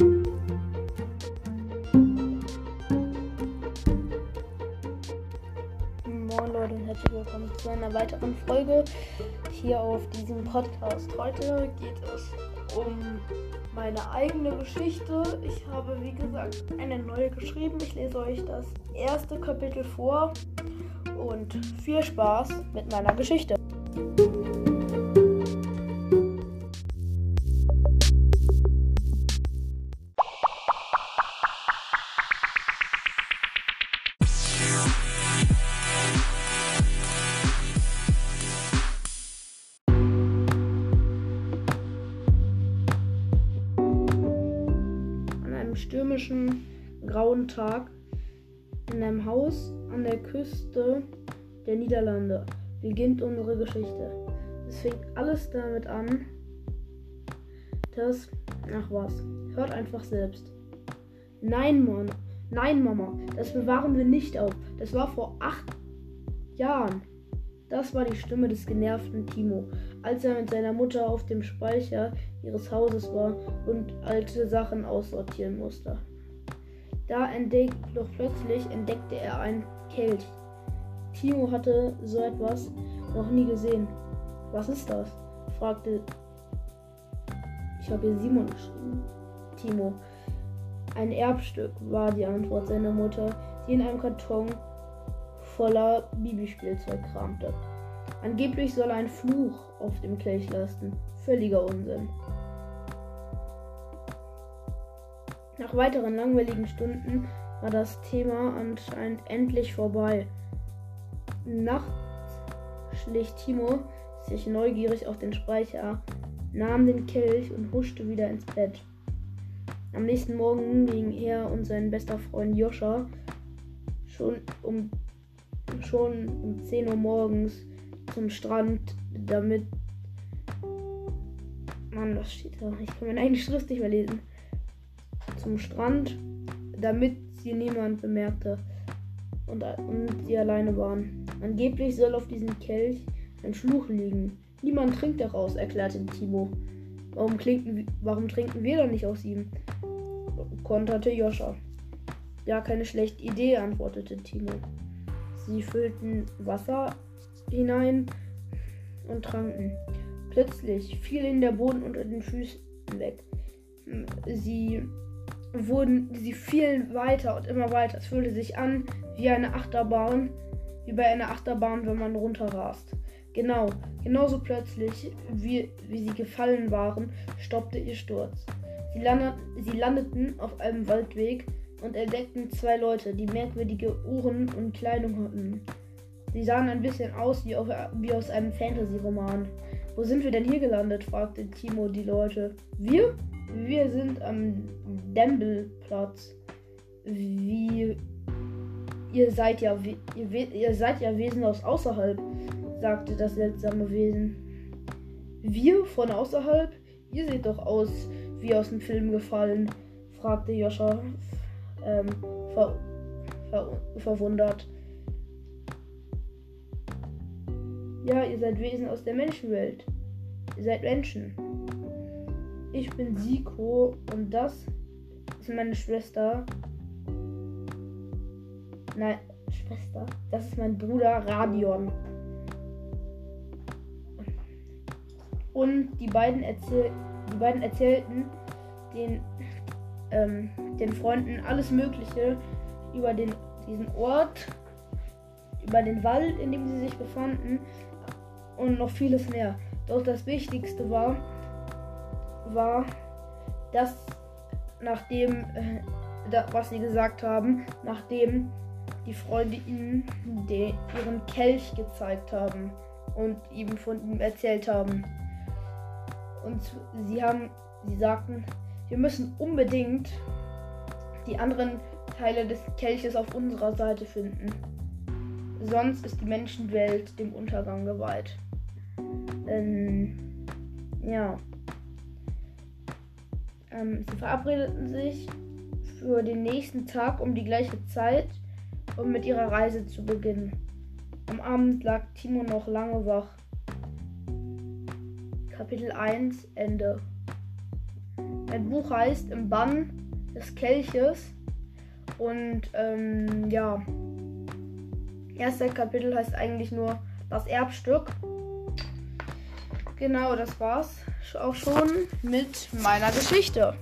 Moin Leute und herzlich willkommen zu einer weiteren Folge hier auf diesem Podcast. Heute geht es um meine eigene Geschichte. Ich habe, wie gesagt, eine neue geschrieben. Ich lese euch das erste Kapitel vor und viel Spaß mit meiner Geschichte. Stürmischen, grauen Tag in einem Haus an der Küste der Niederlande beginnt unsere Geschichte. Es fängt alles damit an, dass. Ach was, hört einfach selbst. Nein, Mann. Nein, Mama, das bewahren wir nicht auf. Das war vor acht Jahren. Das war die Stimme des genervten Timo, als er mit seiner Mutter auf dem Speicher ihres Hauses war und alte Sachen aussortieren musste. Da entdeckt, doch plötzlich entdeckte er einen Kelch. Timo hatte so etwas noch nie gesehen. Was ist das? fragte. Ich habe hier Simon geschrieben. Timo. Ein Erbstück war die Antwort seiner Mutter, die in einem Karton voller Bibi-Spielzeug kramte. Angeblich soll ein Fluch auf dem Kelch lasten. Völliger Unsinn. Nach weiteren langweiligen Stunden war das Thema anscheinend endlich vorbei. Nachts schlich Timo sich neugierig auf den Speicher, nahm den Kelch und huschte wieder ins Bett. Am nächsten Morgen ging er und sein bester Freund Joscha schon um, schon um 10 Uhr morgens zum Strand, damit. Mann, was steht da? Ich kann meine eigene Schrift nicht mehr lesen. Zum Strand, damit sie niemand bemerkte und, und sie alleine waren. Angeblich soll auf diesem Kelch ein Fluch liegen. Niemand trinkt daraus, erklärte Timo. Warum, klinken, warum trinken wir dann nicht aus ihm? konterte Joscha. Ja, keine schlechte Idee, antwortete Timo. Sie füllten Wasser hinein und tranken. Plötzlich fiel ihnen der Boden unter den Füßen weg. Sie wurden, sie fielen weiter und immer weiter. Es fühlte sich an wie eine Achterbahn, wie bei einer Achterbahn, wenn man runterrast. Genau, genauso plötzlich, wie, wie sie gefallen waren, stoppte ihr Sturz. Sie, landeten, sie landeten auf einem Waldweg und entdeckten zwei Leute, die merkwürdige Uhren und Kleidung hatten. Sie sahen ein bisschen aus wie, auf, wie aus einem Fantasy-Roman. Wo sind wir denn hier gelandet? fragte Timo die Leute. Wir? Wir sind am Dembelplatz. Wie. Ihr seid ja ihr, ihr seid ja Wesen aus außerhalb, sagte das seltsame Wesen. Wir von außerhalb? Ihr seht doch aus wie aus dem Film gefallen, fragte Joscha ähm, ver, ver, verwundert. Ja, ihr seid Wesen aus der Menschenwelt. Ihr seid Menschen. Ich bin Siko und das ist meine Schwester. Nein, Schwester. Das ist mein Bruder Radion. Und die beiden, erzähl die beiden erzählten den, ähm, den Freunden alles Mögliche über den, diesen Ort, über den Wald, in dem sie sich befanden und noch vieles mehr. Doch das Wichtigste war, war, dass nachdem, äh, da, was sie gesagt haben, nachdem die Freunde ihnen de, ihren Kelch gezeigt haben und ihm von ihm erzählt haben. Und sie haben, sie sagten, wir müssen unbedingt die anderen Teile des Kelches auf unserer Seite finden. Sonst ist die Menschenwelt dem Untergang geweiht. Ähm, ja. Ähm, sie verabredeten sich für den nächsten Tag um die gleiche Zeit, um mit ihrer Reise zu beginnen. Am Abend lag Timo noch lange wach. Kapitel 1 Ende. Mein Buch heißt Im Bann des Kelches. Und ähm, ja, erste Kapitel heißt eigentlich nur das Erbstück. Genau, das war's auch schon mit meiner Geschichte.